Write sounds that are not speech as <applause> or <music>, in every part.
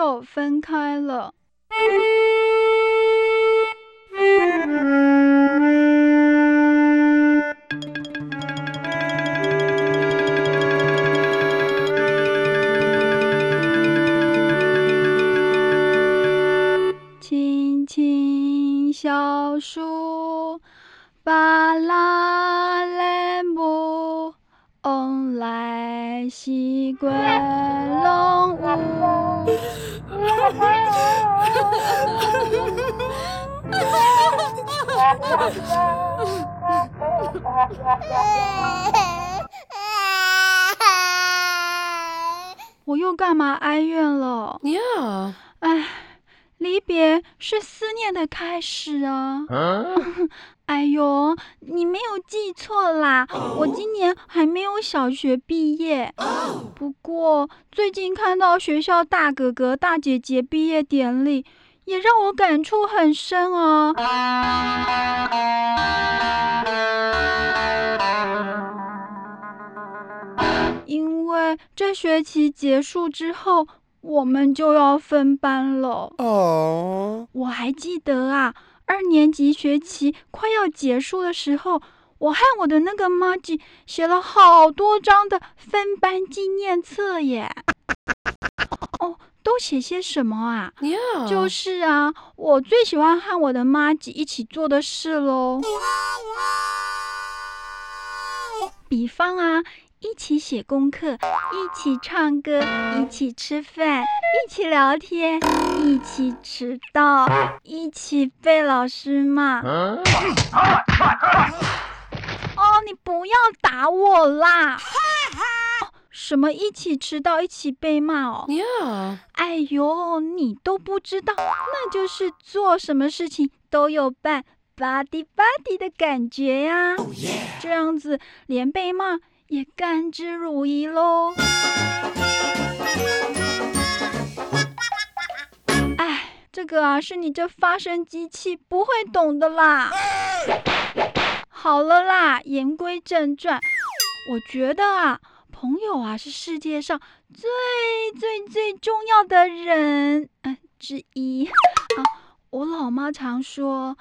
友分开了。青青小树，巴拉莲布，往来西归龙舞。<laughs> 我又干嘛哀怨了？呀，唉，离别是思念的开始啊！<laughs> 哎呦，你没有记错啦，我今年还没有小学毕业。不过最近看到学校大哥哥大姐姐毕业典礼，也让我感触很深啊。因为这学期结束之后，我们就要分班了。哦，我还记得啊，二年级学期快要结束的时候，我和我的那个妈吉写了好多张的分班纪念册耶。哦，都写些什么啊？呀，就是啊，我最喜欢和我的妈吉一起做的事喽。比方啊，一起写功课，一起唱歌，一起吃饭，一起聊天，一起迟到，一起被老师骂。哦，你不要打我啦！哦什么一起迟到，一起被骂哦？呀，哎呦，你都不知道，那就是做什么事情都有伴，body body 的感觉呀。这样子连被骂也甘之如饴喽。哎，这个啊，是你这发声机器不会懂的啦。好了啦，言归正传，我觉得啊，朋友啊是世界上最最最重要的人，嗯、之一啊。我老妈常说，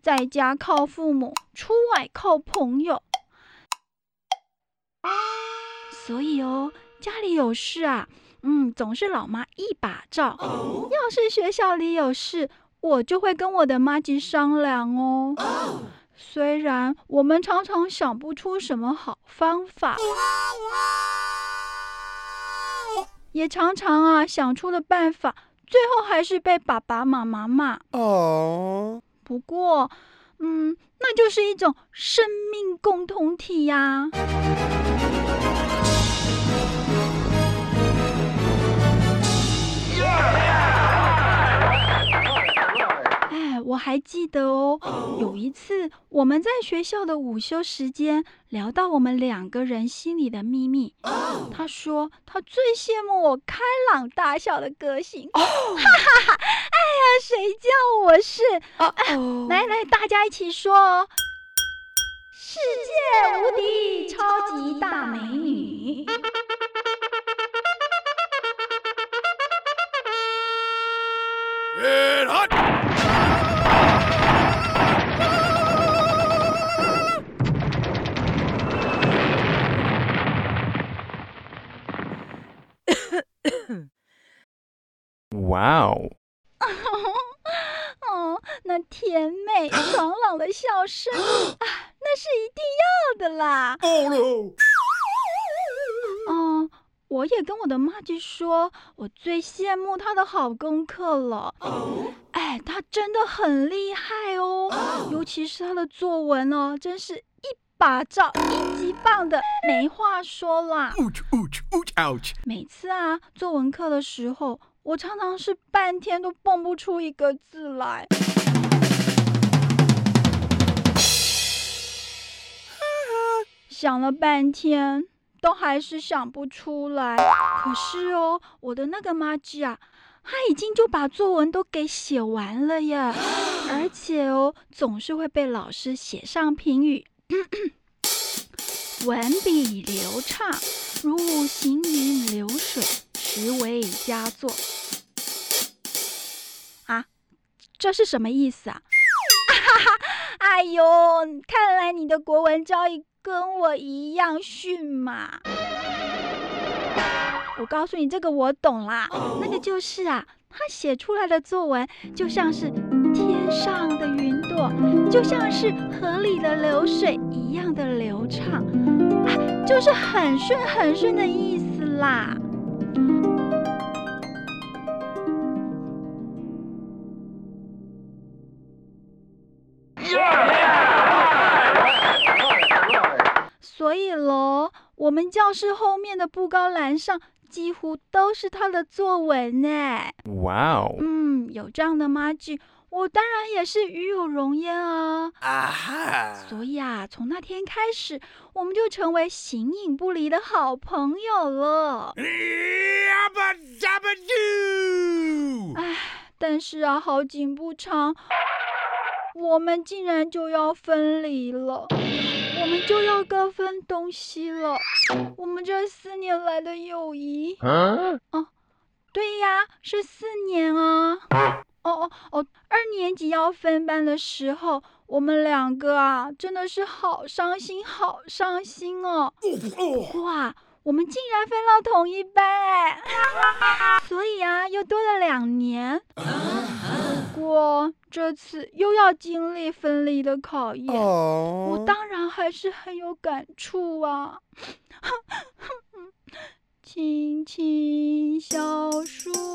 在家靠父母，出外靠朋友。所以哦，家里有事啊，嗯，总是老妈一把照。要是学校里有事，我就会跟我的妈吉商量哦。虽然我们常常想不出什么好方法，也常常啊想出了办法，最后还是被爸爸妈妈骂。哦，不过，嗯，那就是一种生命共同体呀。哎，还记得哦，有一次我们在学校的午休时间聊到我们两个人心里的秘密。他说他最羡慕我开朗大笑的个性。<laughs> 哈哈哈！哎呀，谁叫我是？哦，来来，大家一起说哦！世界无敌超级大美女。哇哦！哦，那甜美 <gasps> 爽朗的笑声 <gasps> 啊，那是一定要的啦。哦，我也跟我的妈咪说，我最羡慕她的好功课了。哎，她真的很厉害哦，尤其是她的作文哦，真是一把照，一级棒的，没话说啦。Ouch, ouch, ouch, ouch. 每次啊，作文课的时候，我常常是半天都蹦不出一个字来。<laughs> 想了半天，都还是想不出来。可是哦，我的那个妈吉啊，他已经就把作文都给写完了呀，<gasps> 而且哦，总是会被老师写上评语。<coughs> 文笔流畅，如行云流水，实为佳作。啊，这是什么意思啊？哈哈，哎呦，看来你的国文造诣跟我一样逊嘛。我告诉你，这个我懂啦，那个就是啊，他写出来的作文就像是天上的云朵，就像是河里的流水一样的流畅，啊，就是很顺很顺的意思啦。所以喽，我们教室后面的布告栏上几乎都是他的作文呢。Wow. 嗯，有这样的妈剧，我当然也是与有荣焉啊。啊哈！所以啊，从那天开始，我们就成为形影不离的好朋友了。唉，但是啊，好景不长，我们竟然就要分离了，我们就要各分东西了。我们这四年来的友谊，Huh? 对呀，是四年啊。哦哦哦，二年级要分班的时候，我们两个啊，真的是好伤心，好伤心哦。哇，我们竟然分到同一班哎，所以啊，又多了两年。不过这次又要经历分离的考验，我哦，当然还是很有感触啊。青青小树白